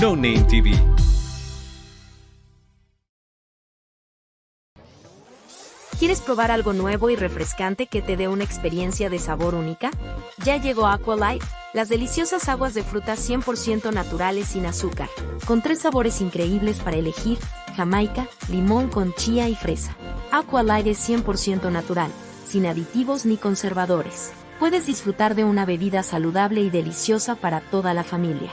No Name TV. ¿Quieres probar algo nuevo y refrescante que te dé una experiencia de sabor única? Ya llegó Aqualight, las deliciosas aguas de frutas 100% naturales sin azúcar, con tres sabores increíbles para elegir, jamaica, limón con chía y fresa. Aqualight es 100% natural, sin aditivos ni conservadores. Puedes disfrutar de una bebida saludable y deliciosa para toda la familia.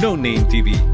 No Name TV.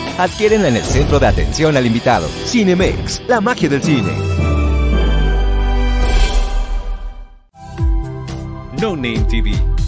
Adquiérenla en el centro de atención al invitado. Cinemex, la magia del cine. No Name TV.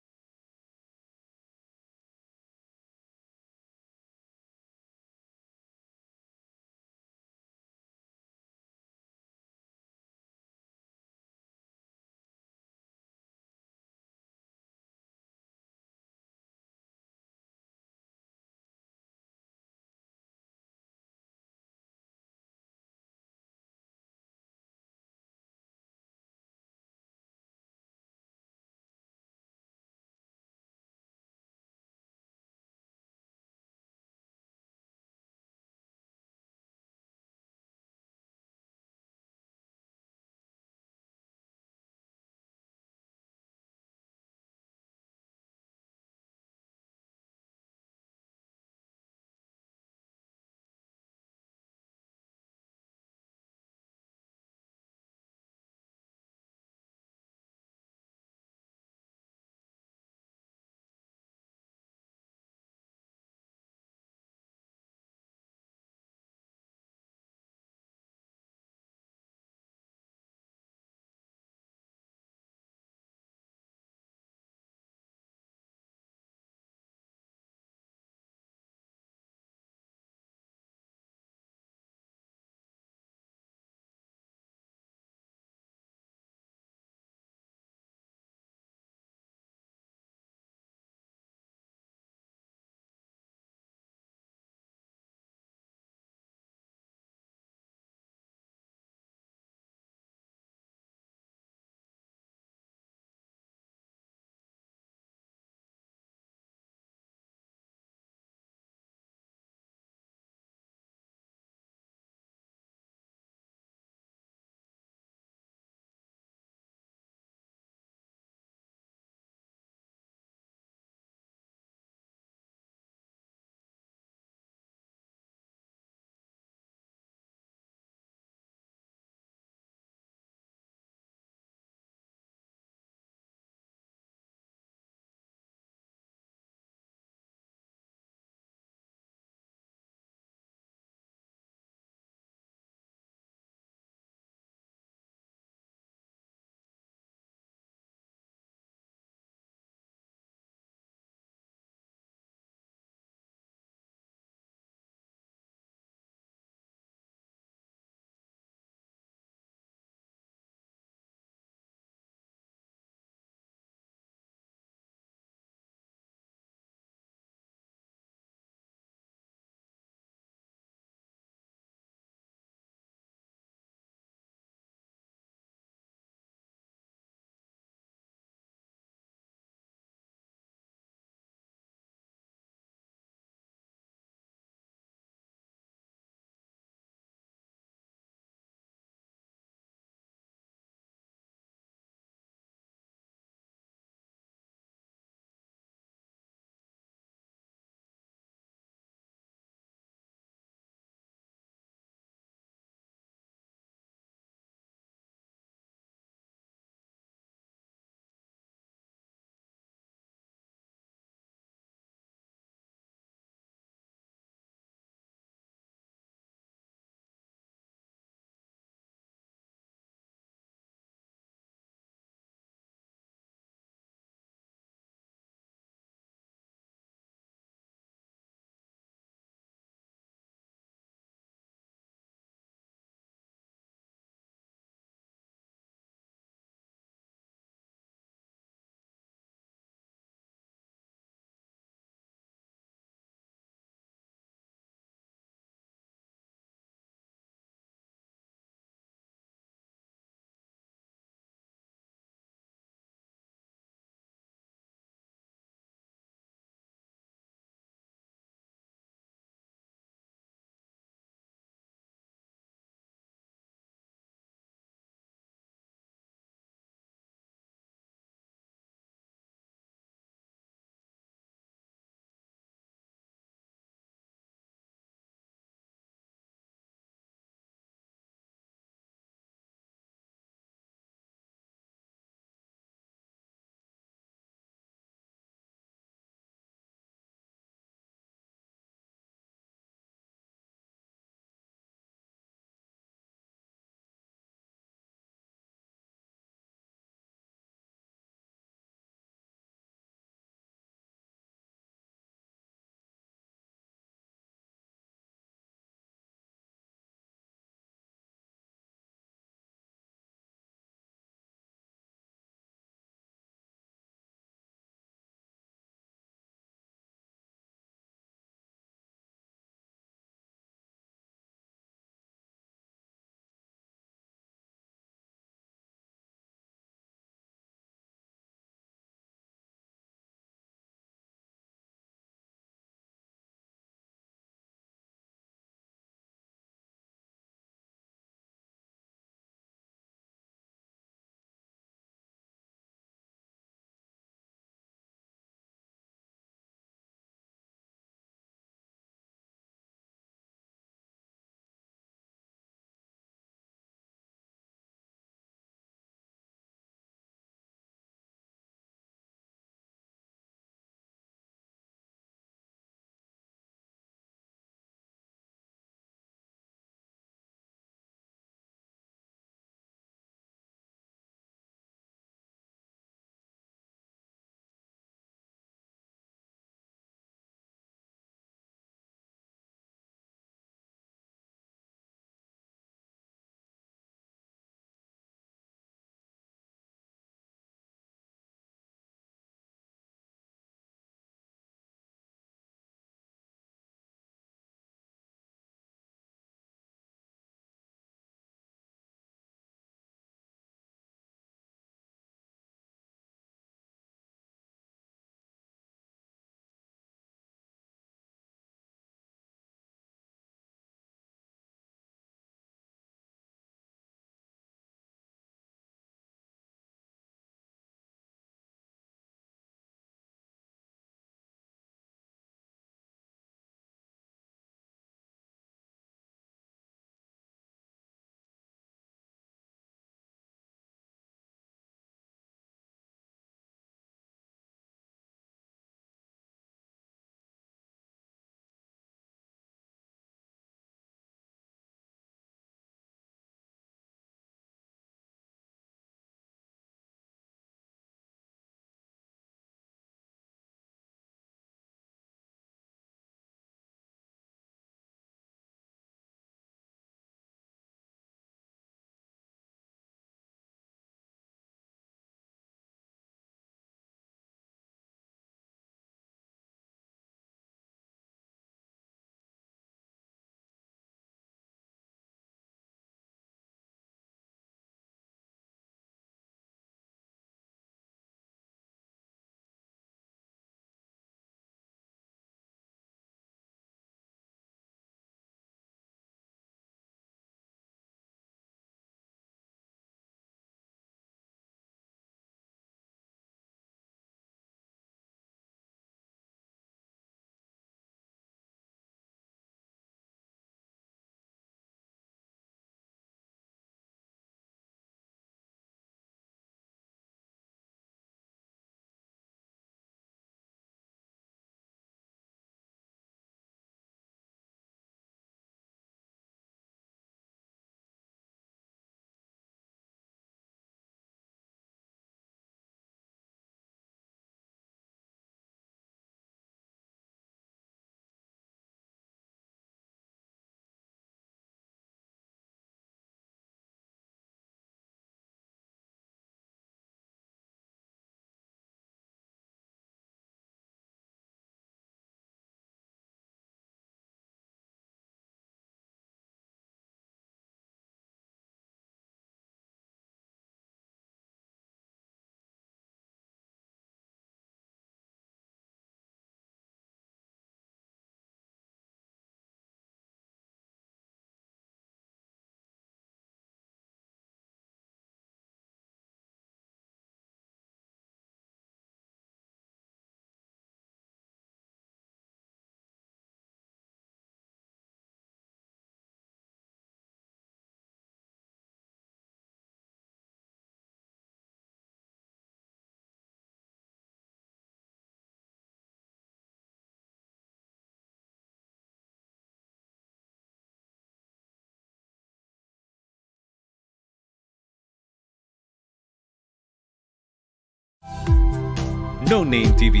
No Name TV.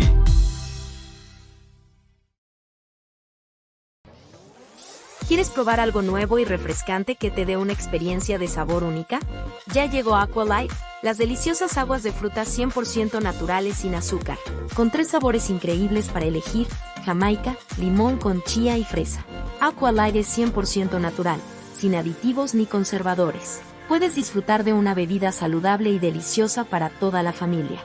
¿Quieres probar algo nuevo y refrescante que te dé una experiencia de sabor única? Ya llegó Aqualight, las deliciosas aguas de fruta 100% naturales sin azúcar, con tres sabores increíbles para elegir, jamaica, limón con chía y fresa. Aqualight es 100% natural, sin aditivos ni conservadores. Puedes disfrutar de una bebida saludable y deliciosa para toda la familia.